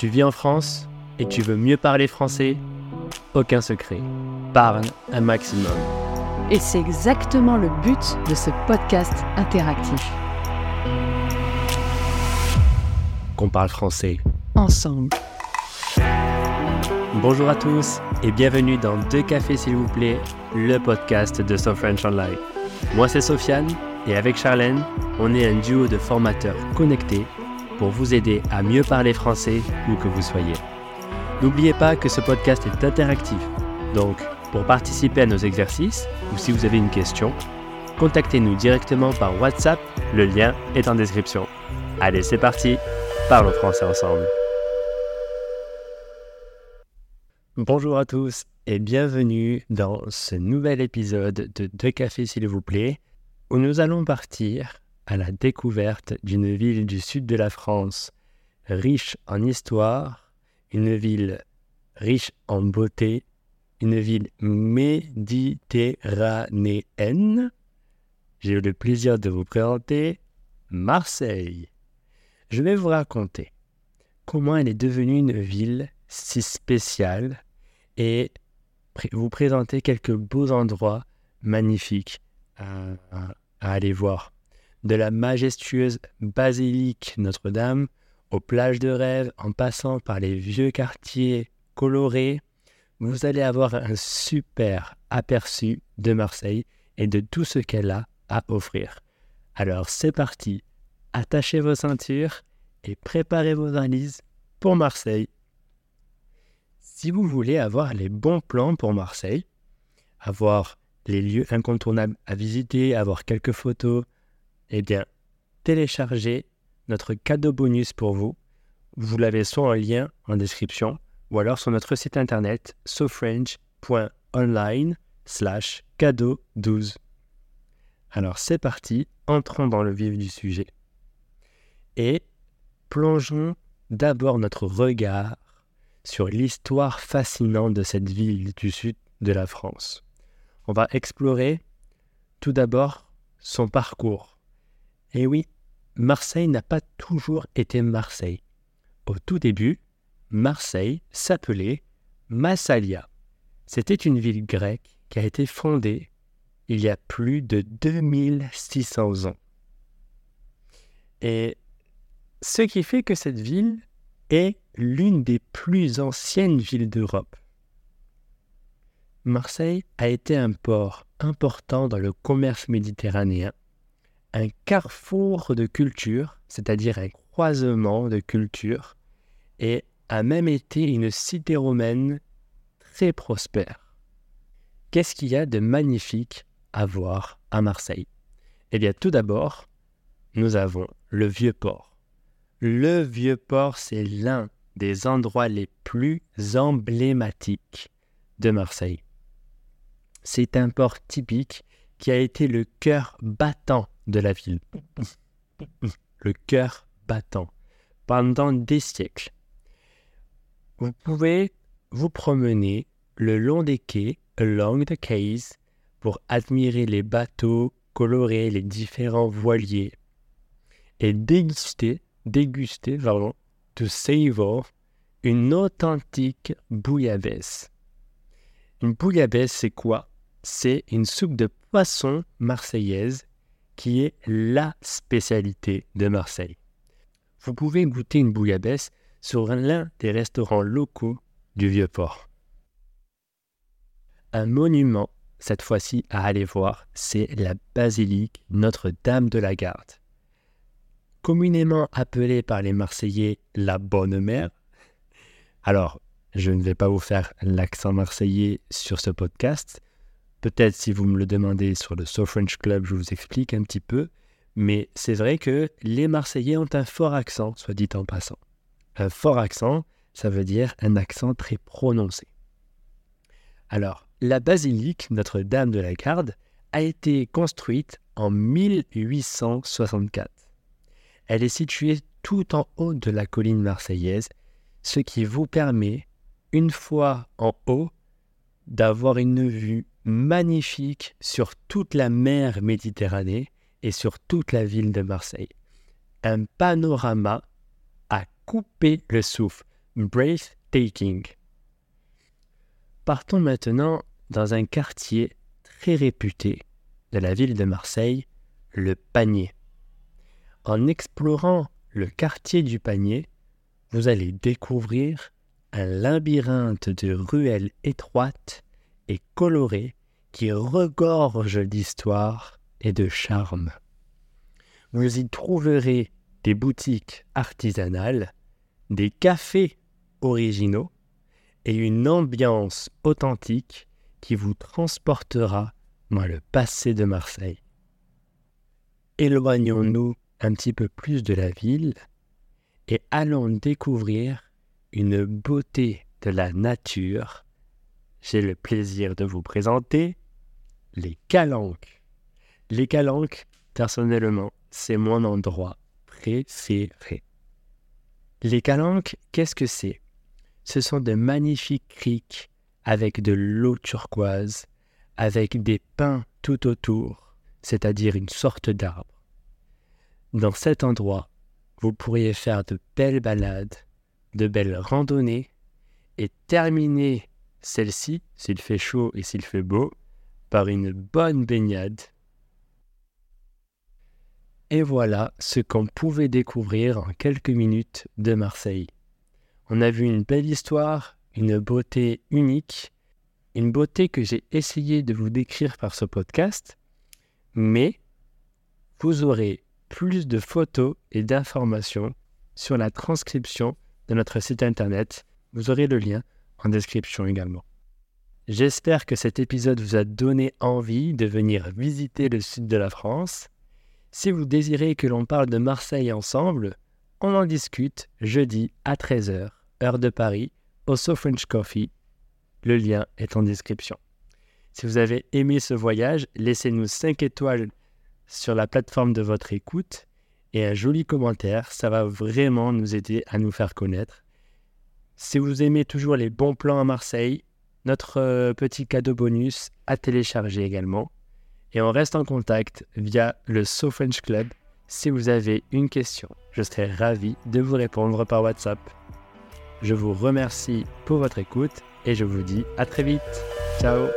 Tu vis en France et tu veux mieux parler français? Aucun secret. Parle un maximum. Et c'est exactement le but de ce podcast interactif. Qu'on parle français. Ensemble. Bonjour à tous et bienvenue dans Deux cafés s'il vous plaît, le podcast de So French Online. Moi c'est Sofiane et avec Charlène, on est un duo de formateurs connectés pour vous aider à mieux parler français où que vous soyez. N'oubliez pas que ce podcast est interactif, donc pour participer à nos exercices ou si vous avez une question, contactez-nous directement par WhatsApp, le lien est en description. Allez, c'est parti, parlons français ensemble. Bonjour à tous et bienvenue dans ce nouvel épisode de Deux cafés s'il vous plaît, où nous allons partir à la découverte d'une ville du sud de la France, riche en histoire, une ville riche en beauté, une ville méditerranéenne. J'ai eu le plaisir de vous présenter Marseille. Je vais vous raconter comment elle est devenue une ville si spéciale et vous présenter quelques beaux endroits magnifiques à, à aller voir de la majestueuse basilique Notre-Dame aux plages de rêve en passant par les vieux quartiers colorés, vous allez avoir un super aperçu de Marseille et de tout ce qu'elle a à offrir. Alors c'est parti, attachez vos ceintures et préparez vos valises pour Marseille. Si vous voulez avoir les bons plans pour Marseille, avoir les lieux incontournables à visiter, avoir quelques photos, eh bien, téléchargez notre cadeau bonus pour vous. Vous l'avez soit en lien en description ou alors sur notre site internet sofrench.online slash cadeau 12. Alors c'est parti, entrons dans le vif du sujet. Et plongeons d'abord notre regard sur l'histoire fascinante de cette ville du sud de la France. On va explorer tout d'abord son parcours, eh oui, Marseille n'a pas toujours été Marseille. Au tout début, Marseille s'appelait Massalia. C'était une ville grecque qui a été fondée il y a plus de 2600 ans. Et ce qui fait que cette ville est l'une des plus anciennes villes d'Europe. Marseille a été un port important dans le commerce méditerranéen un carrefour de cultures, c'est-à-dire un croisement de cultures, et a même été une cité romaine très prospère. Qu'est-ce qu'il y a de magnifique à voir à Marseille? Eh bien, tout d'abord, nous avons le vieux port. Le vieux port, c'est l'un des endroits les plus emblématiques de Marseille. C'est un port typique qui a été le cœur battant de la ville. Le cœur battant pendant des siècles. Vous pouvez vous promener le long des quais, along the quays, pour admirer les bateaux colorés, les différents voiliers, et déguster, déguster, pardon, to savor une authentique bouillabaisse. Une bouillabaisse, c'est quoi? C'est une soupe de poisson marseillaise qui est la spécialité de Marseille. Vous pouvez goûter une bouillabaisse sur l'un des restaurants locaux du Vieux-Port. Un monument, cette fois-ci à aller voir, c'est la basilique Notre-Dame de la Garde. Communément appelée par les Marseillais la Bonne Mère. Alors, je ne vais pas vous faire l'accent marseillais sur ce podcast, Peut-être si vous me le demandez sur le So French Club, je vous explique un petit peu. Mais c'est vrai que les Marseillais ont un fort accent, soit dit en passant. Un fort accent, ça veut dire un accent très prononcé. Alors, la basilique Notre-Dame de la Garde a été construite en 1864. Elle est située tout en haut de la colline marseillaise, ce qui vous permet, une fois en haut, d'avoir une vue magnifique sur toute la mer Méditerranée et sur toute la ville de Marseille. Un panorama à couper le souffle. breathtaking. Partons maintenant dans un quartier très réputé de la ville de Marseille, le Panier. En explorant le quartier du Panier, vous allez découvrir un labyrinthe de ruelles étroites et colorées qui regorge d'histoire et de charme. Vous y trouverez des boutiques artisanales, des cafés originaux et une ambiance authentique qui vous transportera dans le passé de Marseille. Éloignons-nous un petit peu plus de la ville et allons découvrir une beauté de la nature. J'ai le plaisir de vous présenter les calanques. Les calanques, personnellement, c'est mon endroit préféré. Les calanques, qu'est-ce que c'est? Ce sont de magnifiques criques avec de l'eau turquoise, avec des pins tout autour, c'est-à-dire une sorte d'arbre. Dans cet endroit, vous pourriez faire de belles balades, de belles randonnées, et terminer celle-ci, s'il fait chaud et s'il fait beau, par une bonne baignade. Et voilà ce qu'on pouvait découvrir en quelques minutes de Marseille. On a vu une belle histoire, une beauté unique, une beauté que j'ai essayé de vous décrire par ce podcast, mais vous aurez plus de photos et d'informations sur la transcription de notre site internet. Vous aurez le lien description également. J'espère que cet épisode vous a donné envie de venir visiter le sud de la France. Si vous désirez que l'on parle de Marseille ensemble, on en discute jeudi à 13h, heure de Paris, au So French Coffee. Le lien est en description. Si vous avez aimé ce voyage, laissez-nous 5 étoiles sur la plateforme de votre écoute et un joli commentaire. Ça va vraiment nous aider à nous faire connaître. Si vous aimez toujours les bons plans à Marseille, notre euh, petit cadeau bonus à télécharger également. Et on reste en contact via le So French Club. Si vous avez une question, je serai ravi de vous répondre par WhatsApp. Je vous remercie pour votre écoute et je vous dis à très vite. Ciao